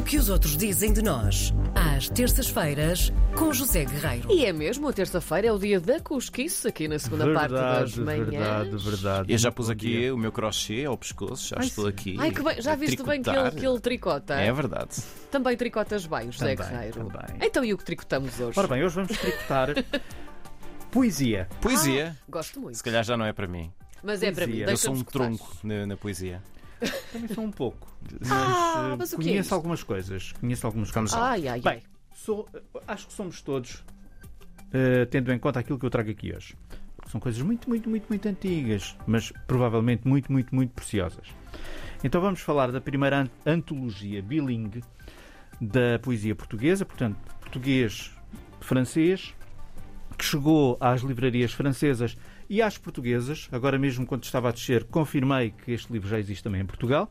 O que os outros dizem de nós, às terças-feiras, com José Guerreiro. E é mesmo, a terça-feira é o dia da cosquice, aqui na segunda parte das manhãs. Verdade, verdade. Eu já pus aqui dia. o meu crochê ao pescoço, já estou aqui. Ai, que bem, já viste bem que ele, que ele tricota? É verdade. Também tricotas bem, José Também, Guerreiro. também. Então e o que tricotamos hoje? Ora bem, hoje vamos tricotar poesia. Poesia. Gosto muito. Se calhar já não é para mim. Mas é para mim, poesia. Eu deixa sou um tronco na, na poesia. Também sou um pouco. Mas, Ah, eh, mas o que é conheço isto? algumas coisas. Conheço coisas. lá. Ai, ai, Bem, ai. sou, acho que somos todos, eh, tendo em conta aquilo que eu trago aqui hoje. Porque são coisas muito, muito, muito, muito antigas, mas provavelmente muito, muito, muito preciosas. Então vamos falar da primeira an- antologia bilingue da poesia portuguesa, portanto, português-francês, que chegou às livrarias francesas e às portuguesas. Agora mesmo, quando estava a descer, confirmei que este livro já existe também em Portugal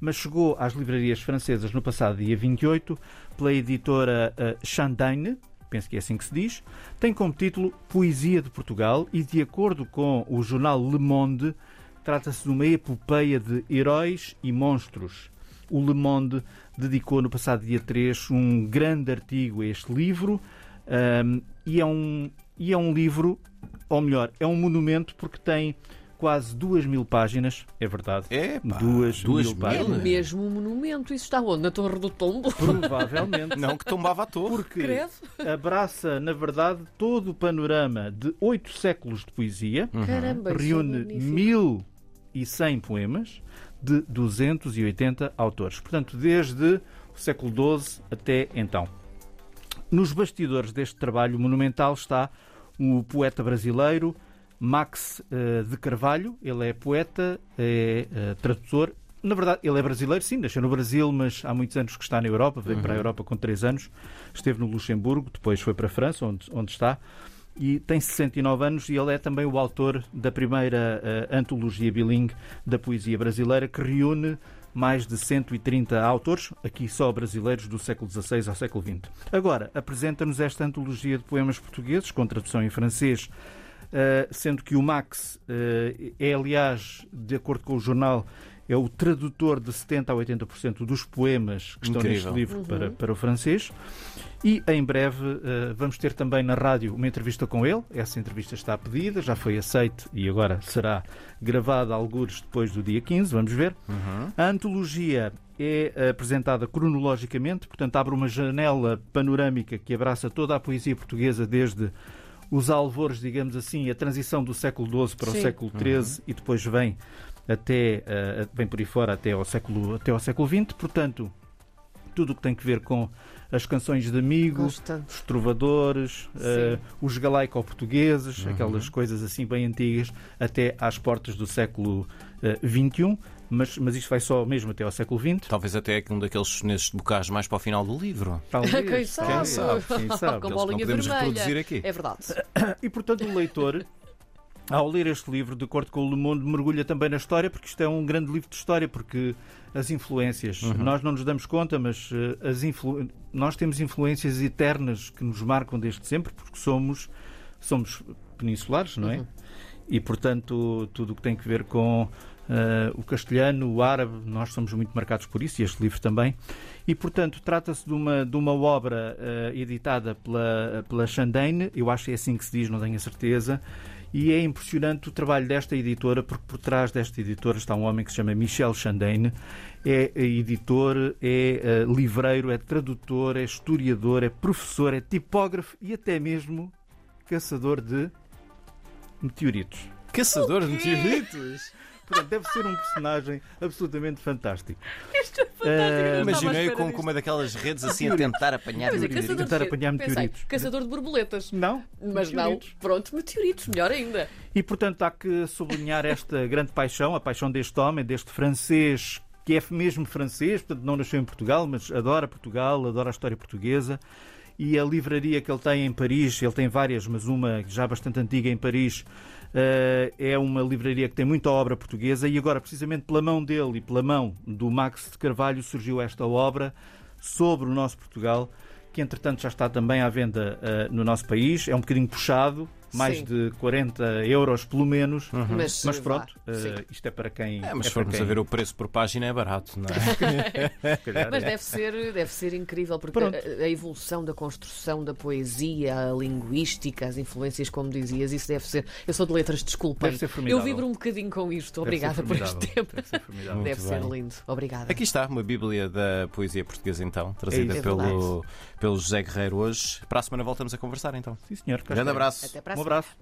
mas chegou às livrarias francesas no passado dia 28 pela editora uh, Chandane, penso que é assim que se diz, tem como título Poesia de Portugal e, de acordo com o jornal Le Monde, trata-se de uma epopeia de heróis e monstros. O Le Monde dedicou no passado dia 3 um grande artigo a este livro um, e, é um, e é um livro, ou melhor, é um monumento porque tem quase duas mil páginas, é verdade. Epá, Duas duas mil mil? É páginas. mesmo um monumento. Isso está onde? Na Torre do Tombo? Provavelmente. Não que tombava à torre. Porque Credo. abraça, na verdade, todo o panorama de oito séculos de poesia, Caramba, isso é reúne magnífico. 1100 poemas de 280 autores. Portanto, desde o século XII até então. Nos bastidores deste trabalho monumental está o poeta brasileiro Max eh, de Carvalho. Ele é poeta, é eh, tradutor. Na verdade, ele é brasileiro, sim, nasceu no Brasil, mas há muitos anos que está na Europa, veio para a Europa com 3 anos, esteve no Luxemburgo, depois foi para a França, onde, onde está, e tem 69 anos e ele é também o autor da primeira eh, antologia bilingue da poesia brasileira, que reúne mais de 130 autores, aqui só brasileiros, do século XVI ao século XX. Agora, apresenta-nos esta antologia de poemas portugueses, com tradução em francês, Uh, sendo que o Max uh, é, aliás, de acordo com o jornal, é o tradutor de 70% a 80% dos poemas que estão Incrível. neste livro para, para o francês. E em breve uh, vamos ter também na rádio uma entrevista com ele. Essa entrevista está pedida, já foi aceite e agora será gravada alguns depois do dia 15, vamos ver. A antologia é apresentada cronologicamente, portanto abre uma janela panorâmica que abraça toda a poesia portuguesa desde os alvores, digamos assim, a transição do século XII para Sim. o século XIII e depois vem até eh, vem por aí fora até ao século até ao século XX. Portanto, tudo o que tem que ver com as canções de amigo, Gosto tanto. os trovadores, eh, os galaico-portugueses, Uhum. aquelas coisas assim bem antigas, até às portas do século eh, XXI. Mas, mas isto vai só mesmo até ao século XX. Talvez até um daqueles nesses bocais mais para o final do livro. Talvez, Quem sabe? sabe? Quem sabe? Com Eles bolinha não podemos vermelha. reproduzir aqui. É verdade. E portanto o leitor, ao ler este livro, de acordo com o Le Monde, mergulha também na história, porque isto é um grande livro de história, porque as influências, nós não nos damos conta, mas eh, as influ... nós temos influências eternas que nos marcam desde sempre, porque somos, somos peninsulares, não é? E portanto tudo o que tem que ver com eh, o castelhano, o árabe, nós somos muito marcados por isso, e este livro também. E, portanto, trata-se de uma, de uma obra eh, editada pela, pela Chandane, eu acho que é assim que se diz, não tenho a certeza, e é impressionante o trabalho desta editora, porque por trás desta editora está um homem que se chama Michel Chandane, é editor, é eh, livreiro, é tradutor, é historiador, é professor, é tipógrafo e até mesmo caçador de meteoritos. Caçador de meteoritos. Portanto, deve ser um personagem absolutamente fantástico. Isto é fantástico. Não estava à Imaginei com, com uma daquelas redes assim a tentar apanhar Pois é, meteoritos. caçador Tentar de apanhar Pensei, meteoritos. Caçador de borboletas. Não? Mas não, meteoritos. pronto, meteoritos, melhor ainda. E, portanto, há que sublinhar esta grande paixão, a paixão deste homem, deste francês, que é mesmo francês, portanto, não nasceu em Portugal, mas adora Portugal, adora a história portuguesa. E a livraria que ele tem em Paris, ele tem várias, mas uma já bastante antiga em Paris, eh, é uma livraria que tem muita obra portuguesa. E agora, precisamente pela mão dele e pela mão do Max de Carvalho, surgiu esta obra sobre o nosso Portugal, que entretanto já está também à venda eh, no nosso país. É um bocadinho puxado, mais Sim. de 40 euros pelo menos. Mas, Mas vá, pronto, eh, isto é para quem. É, mas é se para formos quem, a ver o preço por página é barato, não é? se calhar, Mas é. deve ser, deve ser incrível, porque a, a evolução da construção da poesia, a linguística, as influências, como dizias, isso deve ser. Eu sou de letras, desculpem. Deve ser formidável. Eu vibro um bocadinho com isto. Obrigada por este tempo. Deve ser Deve ser lindo. Obrigada. Aqui está uma Bíblia da poesia portuguesa, então, trazida. É pelo, pelo José Guerreiro hoje. Para a semana voltamos a conversar, então. Sim, senhor. Grande abraço. Até para a. abraço.